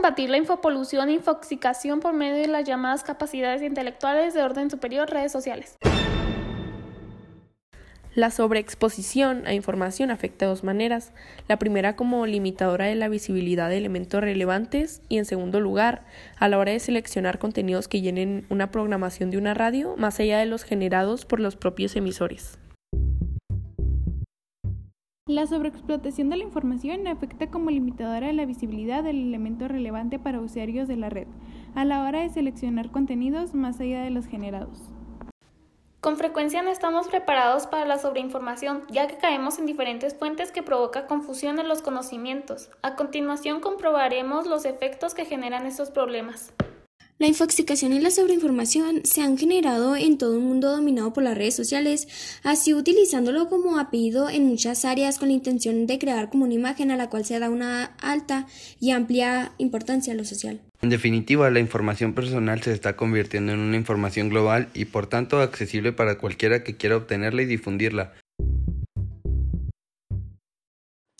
combatir la infopolución e infoxicación por medio de las llamadas capacidades intelectuales de orden superior, redes sociales. La sobreexposición a información afecta de dos maneras. La primera como limitadora de la visibilidad de elementos relevantes y en segundo lugar, a la hora de seleccionar contenidos que llenen una programación de una radio más allá de los generados por los propios emisores. La sobreexplotación de la información afecta como limitadora de la visibilidad del elemento relevante para usuarios de la red, a la hora de seleccionar contenidos más allá de los generados. Con frecuencia no estamos preparados para la sobreinformación, ya que caemos en diferentes fuentes que provoca confusión en los conocimientos. A continuación comprobaremos los efectos que generan estos problemas. La infoxicación y la sobreinformación se han generado en todo un mundo dominado por las redes sociales, así utilizándolo como apellido en muchas áreas con la intención de crear como una imagen a la cual se da una alta y amplia importancia a lo social. En definitiva, la información personal se está convirtiendo en una información global y por tanto accesible para cualquiera que quiera obtenerla y difundirla.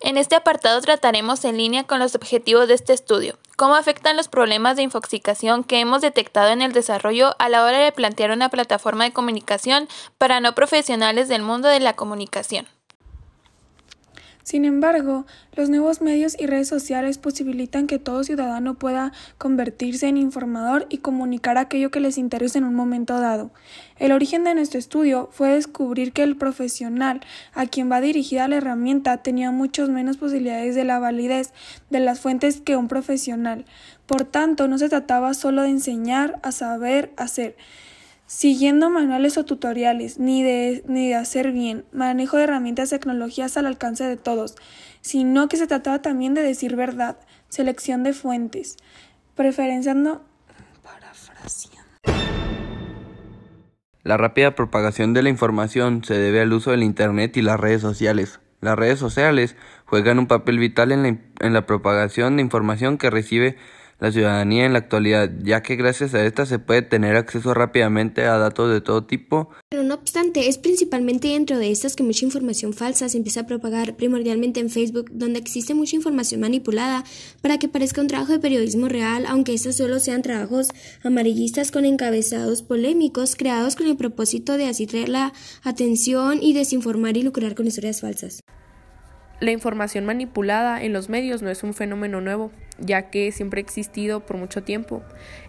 En este apartado trataremos en línea con los objetivos de este estudio, cómo afectan los problemas de infoxicación que hemos detectado en el desarrollo a la hora de plantear una plataforma de comunicación para no profesionales del mundo de la comunicación. Sin embargo, los nuevos medios y redes sociales posibilitan que todo ciudadano pueda convertirse en informador y comunicar aquello que les interese en un momento dado. El origen de nuestro estudio fue descubrir que el profesional a quien va dirigida la herramienta tenía muchas menos posibilidades de la validez de las fuentes que un profesional. Por tanto, no se trataba solo de enseñar a saber hacer, siguiendo manuales o tutoriales, ni de, ni de hacer bien, manejo de herramientas y tecnologías al alcance de todos, sino que se trataba también de decir verdad, selección de fuentes, preferenciando. La rápida propagación de la información se debe al uso del Internet y las redes sociales. Las redes sociales juegan un papel vital en la, en la propagación de información que recibe la ciudadanía en la actualidad, ya que gracias a esta se puede tener acceso rápidamente a datos de todo tipo. Pero no obstante, es principalmente dentro de estas que mucha información falsa se empieza a propagar, primordialmente en Facebook, donde existe mucha información manipulada para que parezca un trabajo de periodismo real, aunque estos solo sean trabajos amarillistas con encabezados polémicos creados con el propósito de así traer la atención y desinformar y lucrar con historias falsas. La información manipulada en los medios no es un fenómeno nuevo, ya que siempre ha existido por mucho tiempo.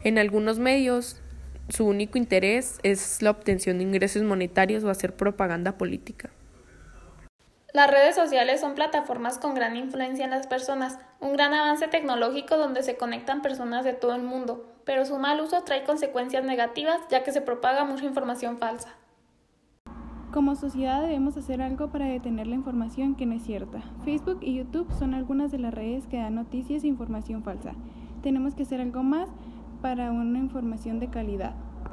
En algunos medios, su único interés es la obtención de ingresos monetarios o hacer propaganda política. Las redes sociales son plataformas con gran influencia en las personas, un gran avance tecnológico donde se conectan personas de todo el mundo, pero su mal uso trae consecuencias negativas ya que se propaga mucha información falsa. Como sociedad debemos hacer algo para detener la información que no es cierta. Facebook y YouTube son algunas de las redes que dan noticias e información falsa. Tenemos que hacer algo más para una información de calidad.